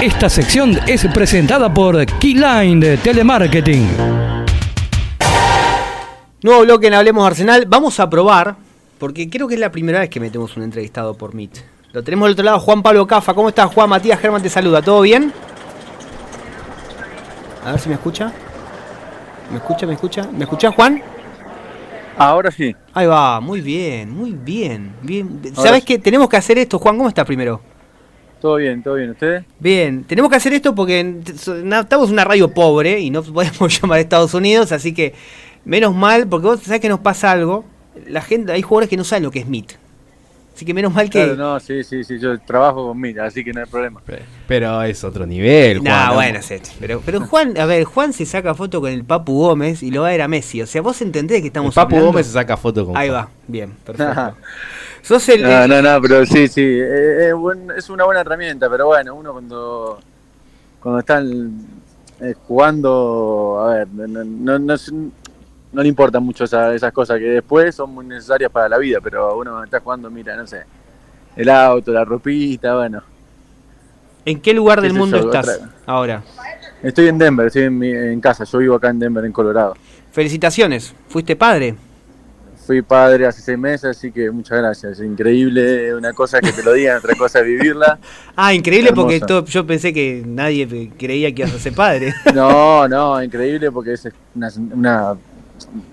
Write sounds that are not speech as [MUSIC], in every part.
Esta sección es presentada por Keyline de Telemarketing. Nuevo bloque en Hablemos Arsenal. Vamos a probar, porque creo que es la primera vez que metemos un entrevistado por Meet. Lo tenemos del otro lado, Juan Pablo Cafa. ¿Cómo estás, Juan? Matías Germán te saluda. ¿Todo bien? A ver si me escucha. ¿Me escucha? ¿Me escucha? ¿Me escuchás, Juan? Ahora sí. Ahí va, muy bien, muy bien. bien. ¿Sabes qué? Tenemos que hacer esto, Juan. ¿Cómo estás primero? Todo bien, todo bien. ¿Ustedes? Bien, tenemos que hacer esto porque estamos en una radio pobre y no [LAUGHS] podemos llamar a Estados Unidos, así que menos mal, porque vos sabés que nos pasa algo. La gente, hay jugadores que no saben lo que es MIT. Así que menos mal que. Claro, no, sí, sí, sí, yo trabajo con Mira, así que no hay problema. Pero es otro nivel, Juan. Nah, bueno, sí, pero, pero Juan, a ver, Juan se saca foto con el Papu Gómez y lo va a ver a Messi. O sea, vos entendés que estamos el Papu Gómez se saca foto con Ahí va, bien, perfecto. [LAUGHS] Sos el, no, no, no, pero sí, sí, eh, eh, es una buena herramienta, pero bueno, uno cuando, cuando están eh, jugando, a ver, no, no, no, no le importan mucho esas cosas que después son muy necesarias para la vida, pero uno está jugando, mira, no sé, el auto, la ropita, bueno. ¿En qué lugar del mundo estás ahora? Estoy en Denver, estoy en, casa, yo vivo acá en Denver, en Colorado. Felicitaciones, ¿fuiste padre? Fui padre hace seis meses, así que muchas gracias. Increíble, una cosa que te lo digan, otra cosa es vivirla. [LAUGHS] ah, increíble porque yo pensé que nadie creía que ibas a ser padre. no, [LAUGHS] no, increíble porque es una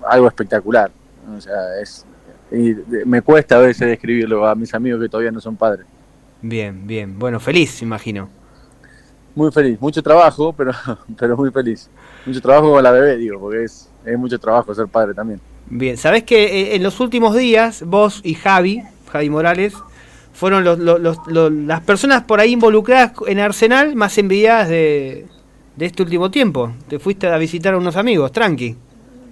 algo espectacular. O sea, es, y me cuesta a veces describirlo a mis amigos que todavía no son padres. Bien, bien. Bueno, feliz, imagino. Muy feliz. Mucho trabajo, pero, [LAUGHS] pero muy feliz. Mucho trabajo con la bebé, digo, porque es, es mucho trabajo ser padre también. Bien, sabes que eh, en los últimos días vos y Javi, Javi Morales, fueron los, las personas por ahí involucradas en Arsenal más envidiadas de, de este último tiempo. Te fuiste a visitar a unos amigos, tranqui.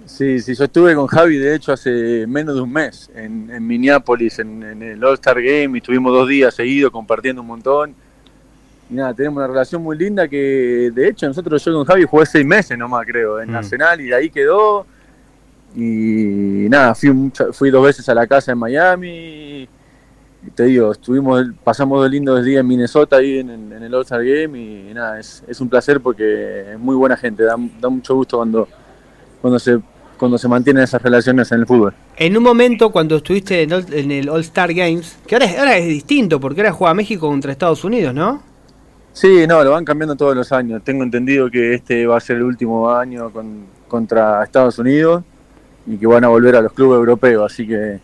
Sí, sí, yo estuve con Javi, de hecho, hace menos de un mes en, en Minneapolis, en, el All-Star Game, y estuvimos dos días seguidos compartiendo un montón. Y nada, tenemos una relación muy linda que, de hecho, nosotros, yo con Javi jugué seis meses nomás, creo, en mm. Nacional, y de ahí quedó. Y nada, fui, fui dos veces a la casa en Miami. Y te digo, estuvimos, pasamos dos lindos días en Minnesota, ahí en, el All-Star Game, y nada, es, es, un placer porque es muy buena gente, da, da mucho gusto cuando, cuando se cuando se mantienen esas relaciones en el fútbol. En un momento cuando estuviste en el All-Star Games, que ahora, ahora es distinto, porque ahora juega México contra Estados Unidos, ¿no? Sí, no, lo van cambiando todos los años. Tengo entendido que este va a ser el último año con, contra Estados Unidos y que van a volver a los clubes europeos, así que,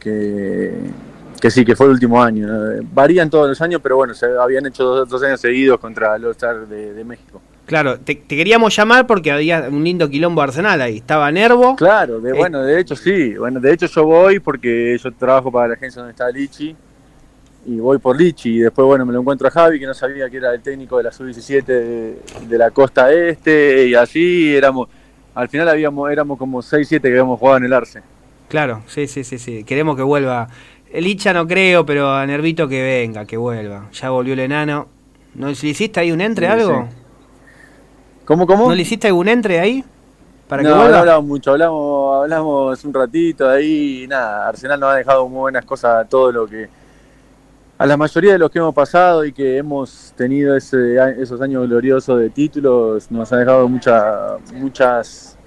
que, sí, que fue el último año. Varían todos los años, pero bueno, se habían hecho dos, años seguidos contra el All-Star de México. Claro, te, queríamos llamar porque había un lindo quilombo Arsenal ahí. Estaba Nervo. Claro, de, eh, bueno, de hecho sí. Bueno, de hecho yo voy porque yo trabajo para la agencia donde está Lichi. Y voy por Lichi. Y después, bueno, me lo encuentro a Javi, que no sabía que era el técnico de la sub-17 de, la costa este. Y así éramos. Al final habíamos, éramos como 6-7 que habíamos jugado en el Arce. Claro, sí, sí, sí, sí. Queremos que vuelva. El Licha no creo, pero a Nervito que venga, que vuelva. Ya volvió el enano. ¿No le hiciste ahí un entre, algo? ¿Cómo, cómo? ¿No le hiciste algún entre ahí? Para no, no hablamos mucho, hablamos, hablamos un ratito ahí y nada, Arsenal nos ha dejado muy buenas cosas a todo lo que, a la mayoría de los que hemos pasado y que hemos tenido ese, esos años gloriosos de títulos, nos ha dejado mucha, muchas,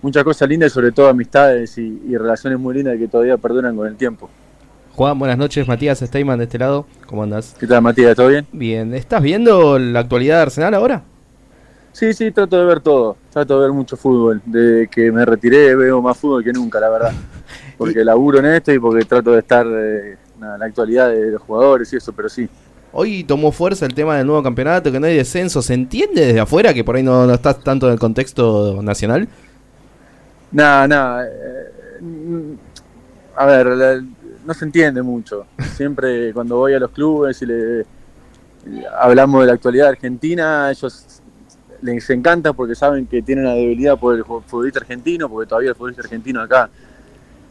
muchas cosas lindas y sobre todo amistades y, relaciones muy lindas que todavía perduran con el tiempo. Juan, buenas noches, Matías Steyman de este lado, ¿cómo andas? ¿Qué tal Matías? ¿Todo bien? Bien, ¿estás viendo la actualidad de Arsenal ahora? Sí, sí, trato de ver todo. Trato de ver mucho fútbol. Desde que me retiré veo más fútbol que nunca, la verdad. [LAUGHS] Porque laburo en esto y porque trato de estar eh, en la actualidad de los jugadores y eso, pero sí. Hoy tomó fuerza el tema del nuevo campeonato, que no hay descenso. ¿Se entiende desde afuera que por ahí no, no estás tanto en el contexto nacional? Nada, nada. Eh, a ver, no se entiende mucho. Siempre cuando voy a los clubes y le hablamos de la actualidad argentina, ellos les encanta porque saben que tienen la debilidad por el futbolista argentino, porque todavía el futbolista argentino acá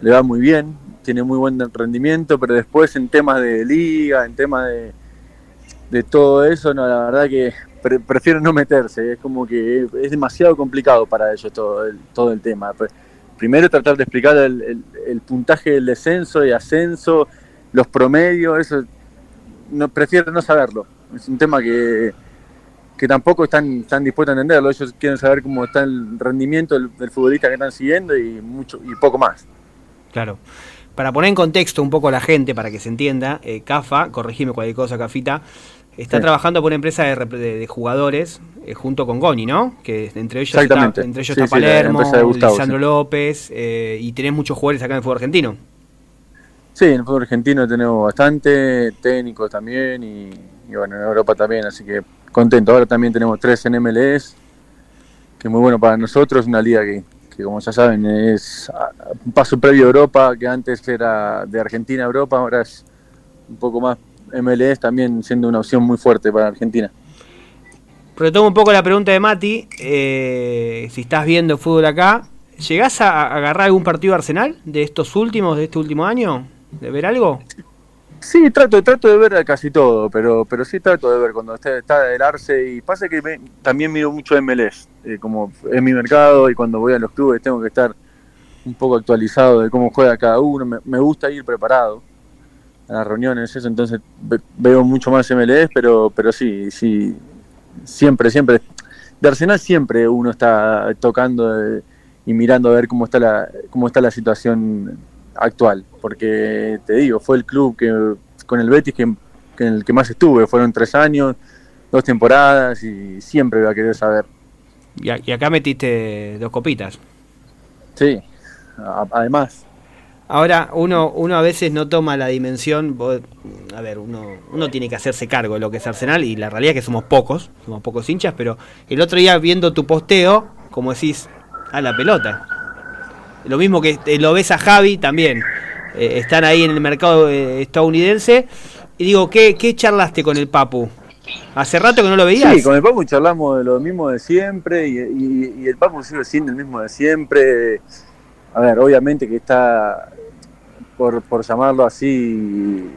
le va muy bien, tiene muy buen rendimiento, pero después en temas de liga, en temas de, de todo eso, no, la verdad que prefiero no meterse, es como que es demasiado complicado para ellos todo el, todo el tema. Primero tratar de explicar el, el, puntaje del descenso y ascenso, los promedios, eso no, prefiero no saberlo Es un tema que, que tampoco están, están dispuestos a entenderlo. Ellos quieren saber cómo está el rendimiento del, del futbolista que están siguiendo y mucho y poco más. Claro. Para poner en contexto un poco a la gente, para que se entienda, eh, CAFA, corregime cualquier cosa, Cafita, está Sí. trabajando por una empresa de, rep- de- de jugadores eh, junto con Goni, ¿no? Que entre ellos está, entre ellos Sí, está Palermo, Gustavo, Lisandro sí. López, eh, y tenés muchos jugadores acá en el fútbol argentino. Sí, en el fútbol argentino tenemos bastante, técnicos también y, y bueno, en Europa también, así que contento. Ahora también tenemos tres en MLS, que es muy bueno para nosotros, una liga que, como ya saben es un paso previo a Europa, que antes era de Argentina a Europa, ahora es un poco más MLS también siendo una opción muy fuerte para Argentina. Retomo un poco la pregunta de Mati, eh, si estás viendo fútbol acá, ¿llegás a, agarrar algún partido Arsenal de estos últimos, de este último año? ¿De ver algo? Sí, trato, trato de ver casi todo, pero, pero sí trato de ver cuando está, está el Arce y pasa que me- también miro mucho MLS, eh, como es mi mercado y cuando voy a los clubes tengo que estar un poco actualizado de cómo juega cada uno, me, me gusta ir preparado a las reuniones, eso, entonces ve- veo mucho más MLS, pero, pero sí, sí, siempre, siempre, de Arsenal siempre uno está tocando eh, y mirando a ver cómo está la, cómo está la situación actual, porque te digo, fue el club que con el Betis que, que en el que más estuve, fueron tres años, dos temporadas y siempre voy a querer saber. Y, acá metiste dos copitas. Sí, a- además. Ahora, uno, uno a veces no toma la dimensión, vos- a ver, uno, uno tiene que hacerse cargo de lo que es Arsenal y la realidad es que somos pocos, somos pocos hinchas, pero el otro día viendo tu posteo, como decís, a la pelota. Lo mismo que lo ves a Javi también, eh, están ahí en el mercado eh, estadounidense, y digo, ¿qué, ¿qué charlaste con el Papu? ¿Hace rato que no lo veías? Sí, con el Papu charlamos de lo mismo de siempre y, y- y el Papu sigue siendo el mismo de siempre. A ver, obviamente que está, por, por llamarlo así,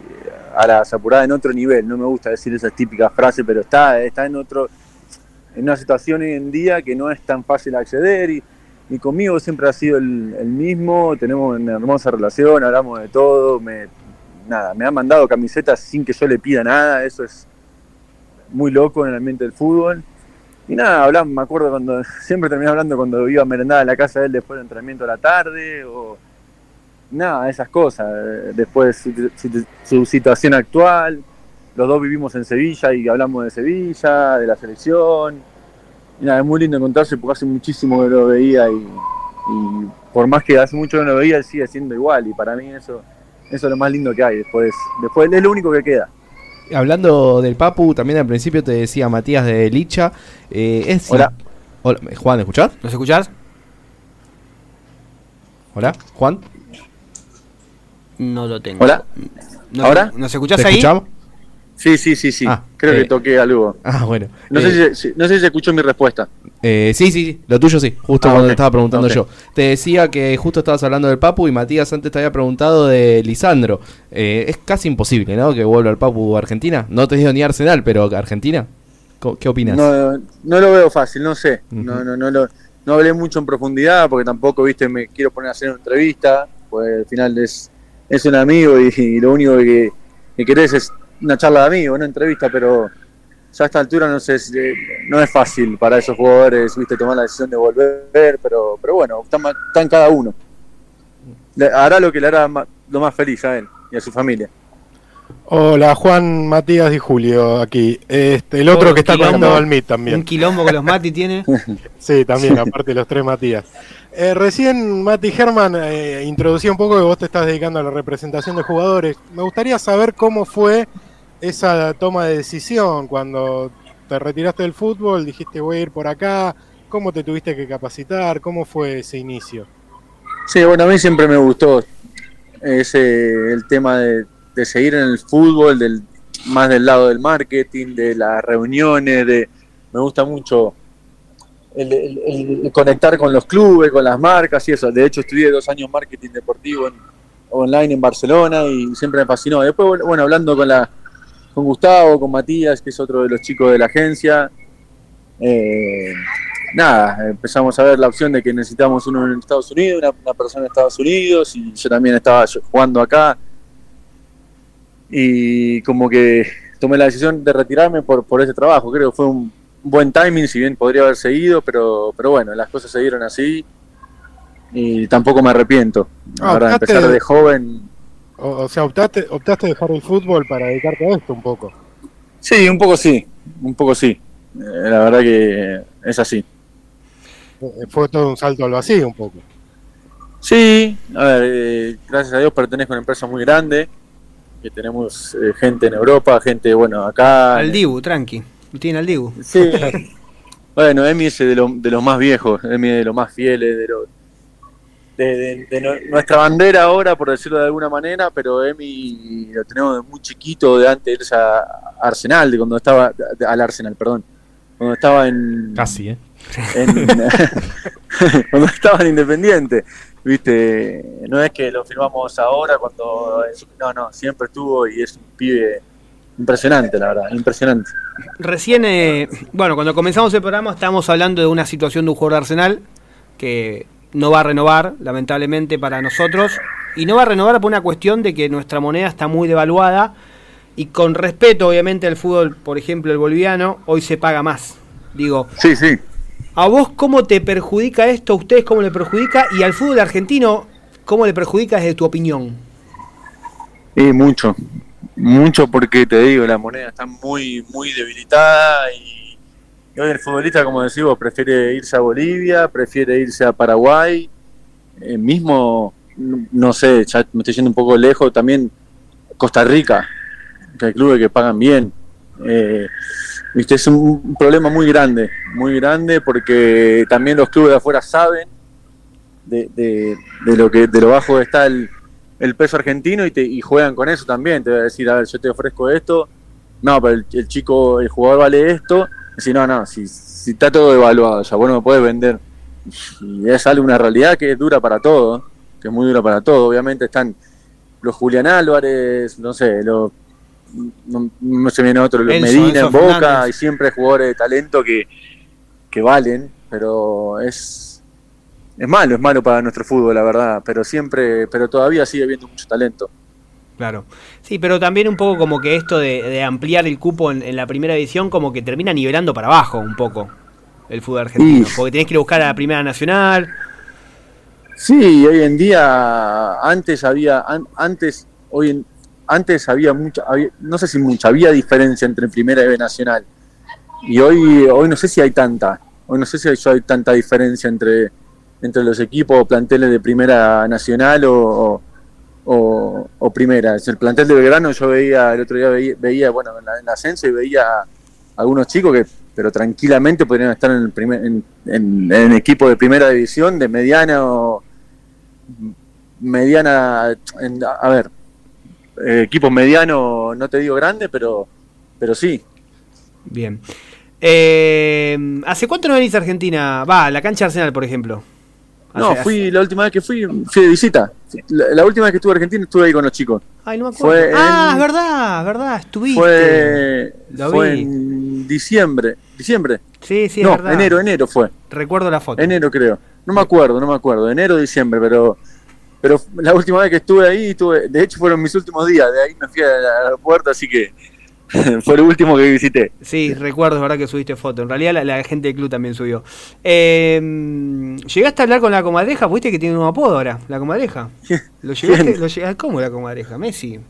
a la apurada en otro nivel. No me gusta decir esas típicas frases, pero está, está en otro, en una situación hoy en día que no es tan fácil acceder y, y conmigo siempre ha sido el, el mismo. Tenemos una hermosa relación, hablamos de todo. Me, nada, me ha mandado camisetas sin que yo le pida nada. Eso es muy loco en el ambiente del fútbol. Y nada, hablamos, me acuerdo cuando [LAUGHS] siempre terminaba hablando cuando iba a merendar a la casa de él después del entrenamiento a la tarde, o nada, esas cosas. Eh, Después su, su- su situación actual, los dos vivimos en Sevilla y hablamos de Sevilla, de la selección. Y nada, es muy lindo encontrarse porque hace muchísimo que lo veía y, y por más que hace mucho que no lo veía, él sigue siendo igual. Y para mí eso, eso es lo más lindo que hay. Después, después es lo único que queda. Hablando del Papu, también al principio te decía Matías de Licha. eh, es Hola. Hola, Juan, ¿me escuchás? ¿Nos escuchás? Hola, Juan. No lo tengo. Hola. ¿Nos, ¿Ahora? ¿Nos escuchás ¿Te ahí? escuchamos? Sí, sí, sí, sí. Ah, Creo eh. que toqué algo. Ah, bueno. No, Eh, sé si, si- no sé si se escuchó mi respuesta. Eh, sí, sí, sí, lo tuyo sí, justo Ah, cuando te estaba preguntando yo. Te decía que justo estabas hablando del Papu y Matías antes te había preguntado de Lisandro. Eh, es casi imposible, ¿no? Que vuelva el Papu a Argentina. No te digo ni Arsenal, pero Argentina. ¿Qué opinas? No, no lo veo fácil, no sé. Ujú. No, no, no, lo, no hablé mucho en profundidad porque tampoco, viste, me quiero poner a hacer una entrevista, pues al final es, es un amigo y, y lo único que, que querés es una charla de amigo, una entrevista, pero ya a esta altura no sé, si- no es fácil para esos jugadores, viste, tomar la decisión de volver, pero, pero bueno, están, están cada uno. Le- hará lo que le hará lo más feliz a él y a su familia. Hola, Juan, Matías y Julio aquí. Este, el otro que está quilombo. conectado al Un también. quilombo con los Mati tiene. [LAUGHS] Sí, también, aparte de los tres Matías. Eh, recién Mati Germán eh, introducía un poco que vos te estás dedicando a la representación de jugadores. Me gustaría saber cómo fue esa toma de decisión cuando te retiraste del fútbol, dijiste voy a ir por acá, cómo te tuviste que capacitar, cómo fue ese inicio. Sí, bueno, a mí siempre me gustó ese el tema de, seguir en el fútbol, del más del lado del marketing, de las reuniones, de me gusta mucho el, conectar con los clubes, con las marcas y eso. De hecho, estudié dos años marketing deportivo en- online en Barcelona y siempre me fascinó. Después, bueno, hablando con la con Gustavo, con Matías, que es otro de los chicos de la agencia, eh, nada, empezamos a ver la opción de que necesitábamos uno en Estados Unidos, una, una persona en Estados Unidos, y yo también estaba jugando acá. Y como que tomé la decisión de retirarme por, por ese trabajo. Creo que fue un buen timing, si bien podría haber seguido, pero, pero bueno, las cosas se dieron así y tampoco me arrepiento. Ah, Ahora, empezar de joven. O, o sea, optaste, optaste dejar el fútbol para dedicarte a esto un poco. Sí, un poco sí, un poco sí. Eh, la verdad que es así. Eh, Fue todo un salto al vacío un poco. Sí, a ver, eh, gracias a Dios pertenezco a una empresa muy grande, que tenemos eh, gente en Europa, gente, bueno, acá. Al Dibu, tranqui. Tiene al Dibu. Sí. [LAUGHS] bueno, Emi es de, lo- de los más viejos, Emi es de los más fieles, de, lo- de, de- de no- nuestra bandera ahora, por decirlo de alguna manera, pero Emi lo tenemos de muy chiquito, de antes de irse a Arsenal, de cuando estaba, de- al Arsenal, perdón, cuando estaba en... Casi, ¿eh? en- [LAUGHS] cuando estaba en Independiente, viste, no es que lo firmamos ahora cuando no, no, siempre estuvo y es un pibe impresionante, la verdad, impresionante. Recién, eh, bueno, cuando comenzamos el programa estábamos hablando de una situación de un jugador de Arsenal que no va a renovar, lamentablemente para nosotros, y no va a renovar por una cuestión de que nuestra moneda está muy devaluada y con respeto obviamente al fútbol, por ejemplo el boliviano, hoy se paga más. Digo, Sí, sí. ¿a vos cómo te perjudica esto? ¿A ustedes cómo le perjudica? Y al fútbol argentino, ¿cómo le perjudica desde tu opinión? Y mucho, mucho porque te digo, la moneda está muy, muy debilitada y, hoy el futbolista, como decís vos, prefiere irse a Bolivia, prefiere irse a Paraguay, eh, mismo, no sé, ya me estoy yendo un poco lejos, también Costa Rica, que hay clubes que pagan bien. Eh, es un problema muy grande, muy grande porque también los clubes de afuera saben de, de- de lo que de lo bajo está el, peso argentino y, te, y juegan con eso también. Te voy a decir, a ver, yo te ofrezco esto, no, pero el chico, el jugador vale esto. Si no, no, si, si está todo evaluado, ya vos no me puedes vender. Y es algo, una realidad que es dura para todo, que es muy dura para todo. Obviamente están los Julián Álvarez, no sé, los. No, no se viene otro, los Medina en Boca, Fernández. y siempre jugadores de talento que, que valen, pero es, es malo, es malo para nuestro fútbol, la verdad, pero siempre, pero todavía sigue habiendo mucho talento. Claro. Sí, pero también un poco como que esto de, de ampliar el cupo en, en la primera división como que termina nivelando para abajo un poco el fútbol argentino. Porque tenés que ir a buscar a la primera nacional. Sí, hoy en día, antes había, an- antes, hoy en- antes había mucha, había- no sé si mucha, había diferencia entre primera y B nacional. Y hoy, hoy no sé si hay tanta, hoy no sé si hay, hay tanta diferencia entre, entre los equipos o planteles de primera nacional o, o, o primera. Es El plantel de Belgrano yo veía, el otro día veía, veía, bueno, en la, en la ascenso y veía algunos chicos que, pero tranquilamente podrían estar en el primer, en, equipo de primera división, de mediana o mediana, a ver, eh, equipo mediano, no te digo grande, pero, pero sí. Bien. Eh, ¿Hace cuánto no venís a Argentina? Va, a la cancha Arsenal, por ejemplo. No, Hace- fui, la última vez que fui, fui de visita. La, la última vez que estuve en Argentina estuve ahí con los chicos. Ay, no me acuerdo. fue ah, en- es verdad, es verdad, estuviste. Fue, en diciembre. ¿Diciembre? Sí, sí, es verdad. enero, enero fue. Recuerdo la foto. Enero creo. No me acuerdo, no me acuerdo. Enero o diciembre, pero pero la última vez que estuve ahí, estuve, de hecho fueron mis últimos días. De ahí me fui al aeropuerto, así que [LAUGHS] fue el último que visité. Sí, recuerdo, es verdad que subiste foto. En realidad la, la gente del club también subió. Eh, ¿Llegaste a hablar con la comadreja? ¿Fuiste que tiene un apodo ahora? ¿La comadreja? [LAUGHS] ¿Lo llegaste? Lo llega- ¿Cómo la comadreja? ¿Messi?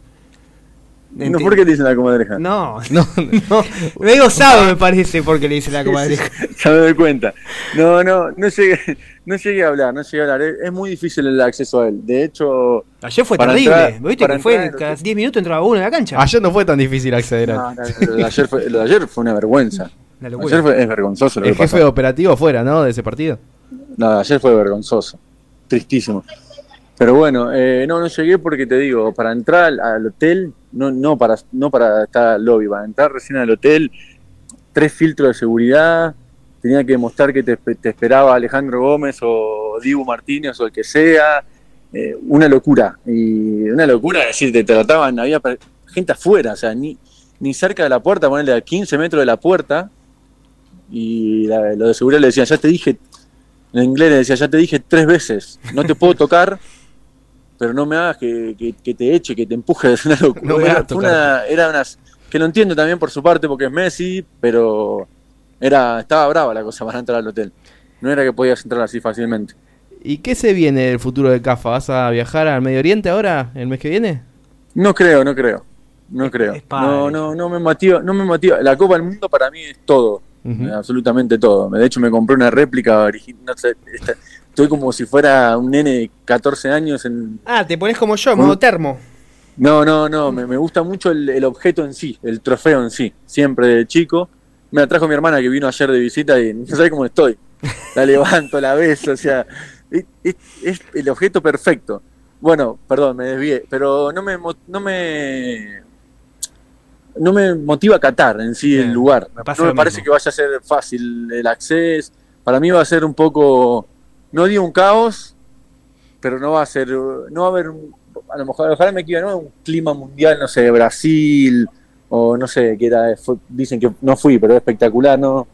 No, ¿Por qué te dicen la comadreja? No, [LAUGHS] No, no. Medio sabe me parece porque le dice la comadreja. [LAUGHS] Ya me doy cuenta. No, no, no llegué, no llegué a hablar, no llegué a hablar. Es, es muy difícil el acceso a él. De hecho, Ayer fue terrible. entrar- ¿Viste que fue entrar- cada 10 minutos entraba uno en la cancha? ayer no fue tan difícil acceder a no, no, lo, de ayer fue, lo de ayer fue una vergüenza. Ayer fue, es vergonzoso lo el que pasó. jefe operativo fuera, ¿no? De ese partido. No, ayer fue vergonzoso. Tristísimo. Pero bueno, eh, no, no llegué porque te digo, para entrar al, hotel, no, no para, no para estar al lobby, para entrar recién al hotel, tres filtros de seguridad, tenía que demostrar que te, espe- te esperaba Alejandro Gómez o Dibu Martínez o el que sea, eh, una locura. Y una locura, es decir, te trataban, había gente afuera, o sea, ni, ni cerca de la puerta, ponerle a 15 metros de la puerta, y la- lo de seguridad le decían, ya te dije, en inglés le decía, ya te dije tres veces, no te puedo tocar, pero no me hagas que, que- que te eche, que te empuje, [LAUGHS] una locura. No me hagas Fue una- era unas que lo entiendo también por su parte porque es Messi, pero era estaba brava la cosa para entrar al hotel. No era que podías entrar así fácilmente. ¿Y qué se viene del futuro de CAFA? ¿Vas a viajar al Medio Oriente ahora, el mes que viene? No creo, no creo. No creo. es. No, no, no me motiva, no me motiva. La Copa del Mundo para mí es todo. Absolutamente todo. De hecho, me compré una réplica original. no sé, estoy como si fuera un nene de 14 años. En... Ah, te pones como yo, modo termo. No, no, no. Me, me gusta mucho el, el objeto en sí, el trofeo en sí. Siempre de chico. Me la trajo mi hermana que vino ayer de visita y no sabe cómo estoy. La levanto, la beso, o sea, es, es- es el objeto perfecto. Bueno, perdón, me desvié, pero no me, mo- no me, no me motiva a Qatar en sí Bien, el lugar. no me parece mismo. que vaya a ser fácil el acceso. Para mí va a ser un poco, no digo un caos, pero no va a ser, no va a haber, un- a lo mejor, ojalá me equivoque, ¿no? un clima mundial, no sé, de Brasil, o no sé, que era, fue- dicen que no fui, pero es espectacular, no,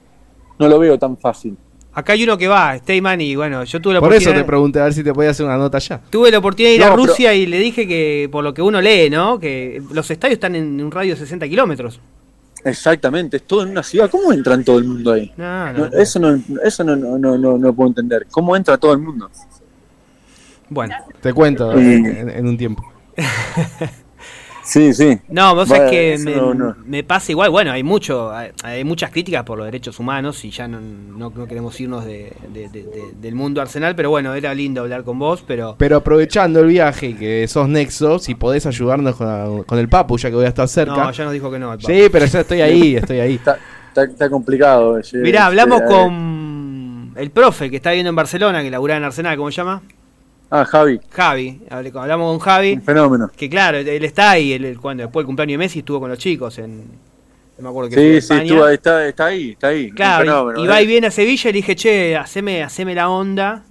no lo veo tan fácil. Acá hay uno que va, Steyman, y bueno, yo tuve la Por eso oportunidad. te pregunté a ver si te podía hacer una nota ya. Tuve la oportunidad de ir a pero- Rusia y le dije que, por lo que uno lee, ¿no? Que los estadios están en un radio de 60 kilómetros. Exactamente, es todo en una ciudad. ¿Cómo entran todo el mundo ahí? No, No, no. eso no, eso no, no, no, no, no puedo entender. ¿Cómo entra todo el mundo? Bueno, Te cuento en un tiempo. [LAUGHS] Sí, sí. no, vos Bueno, sabés que me, no, no. me pasa igual. Bueno, hay mucho, hay, hay muchas críticas por los derechos humanos y ya no, no, no queremos irnos de, de- de- de- del mundo arsenal, pero bueno, era lindo hablar con vos, pero Pero aprovechando el viaje y que sos Nexo, si podés ayudarnos con, con el Papu, ya que voy a estar cerca. no, ya nos dijo que no. el. Sí, pero ya estoy ahí, estoy ahí. Está, está, está complicado. Mirá, hablamos eh, con el profe que está viviendo en Barcelona, que laburaba en Arsenal, ¿cómo se llama? Ah, Javi, Javi. Hablamos con Javi. un fenómeno. Que claro, él está ahí, él, cuando después del cumpleaños de Messi estuvo con los chicos en no me acuerdo qué fue, Sí, sí, estuvo está, está ahí, está ahí. un Claro, fenómeno, y, va eh. y viene a Sevilla y le dije, che, haceme, haceme la onda.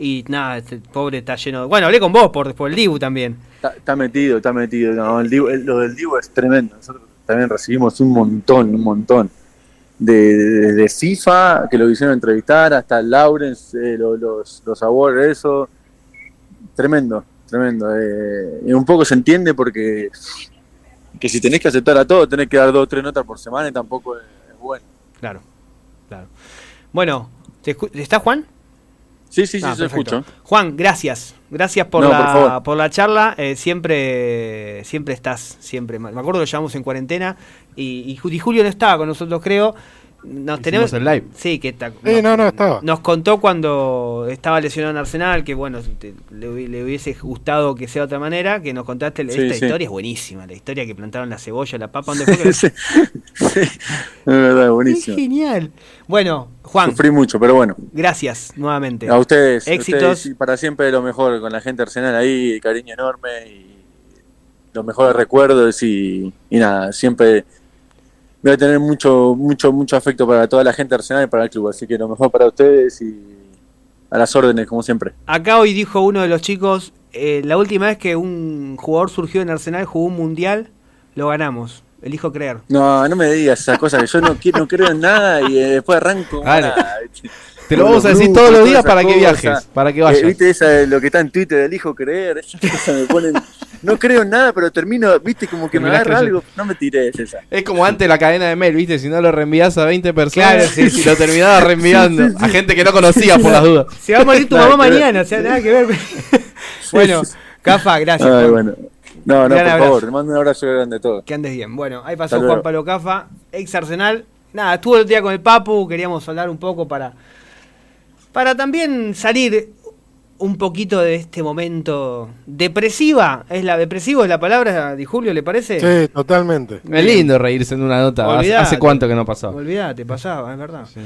Y nada, este pobre está lleno. de- Bueno, hablé con vos por, por el Dibu también. Está, está metido, está metido. No, el Dibu- el- lo del Divo es tremendo. Nosotros también recibimos un montón, un montón. De, de, de FIFA, que lo hicieron entrevistar, hasta Lawrence, eh, lo- los, los awards, eso. Tremendo, tremendo. eh, y un poco se entiende porque que si tenés que aceptar a todo, tenés que dar dos o tres notas por semana y tampoco es, es bueno. Claro, claro. Bueno, ¿te ¿está Juan? Sí, sí, sí, Ah, se escucha. Juan, gracias. Gracias por, No, la, por la charla. Eh, siempre siempre estás, siempre. Me acuerdo que llevamos en cuarentena y, y Julio no estaba con nosotros, creo. Nos tenemos el live. Sí, que está. Sí, no, no, estaba. Nos contó cuando estaba lesionado en Arsenal que, bueno, te- le, hubi- le hubiese gustado que sea de otra manera. Que nos contaste. Sí, esta sí. historia es buenísima. La historia que plantaron la cebolla, la papa. ¿Dónde fue que- sí, [LAUGHS] sí, es verdad, Es buenísimo. genial. Bueno, Juan, Sufrí mucho, pero bueno. gracias nuevamente. A ustedes, Éxitos. ustedes, y para siempre lo mejor con la gente arsenal ahí, cariño enorme y los mejores recuerdos y, y nada, siempre voy a tener mucho, mucho, mucho afecto para toda la gente arsenal y para el club, así que lo mejor para ustedes y a las órdenes como siempre. Acá hoy dijo uno de los chicos, eh, la última vez que un jugador surgió en Arsenal, jugó un mundial, lo ganamos. Elijo creer. No, no me digas esas cosas que yo no, quiero, no creo en nada y eh, después arranco. [LAUGHS] Te lo vamos a decir todos los días para que viajes, para que Eh, vayas. ¿Viste esa, lo que está en Twitter del hijo creer? [LAUGHS] Esas cosas me ponen. No creo en nada, pero termino, viste, como que me agarra algo. No me tires esa. Es como antes la cadena de mail, ¿viste? Si no lo reenvías a 20 personas, Claro, [LAUGHS] sí, sí. y lo terminabas reenviando Sí, sí, sí. a gente que no conocías por las dudas. Se va a morir tu Nada mamá mañana, o sea, nada que ver. [LAUGHS] bueno, Cafa, gracias. Ay, bueno. No, no, por abrazo. favor, te mando un abrazo grande a todos. Que andes bien. Bueno, ahí pasó. Juan Pablo Cafa, ex Arsenal. Nada, estuvo el otro día con el Papu, queríamos hablar un poco para, para también salir un poquito de este momento depresiva. ¿Es la depresivo es la palabra de Julio, le parece? Sí, totalmente. Es lindo reírse en una nota. ¿Hace, Olvidate. hace cuánto que no pasaba? Olvídate, pasaba, es verdad.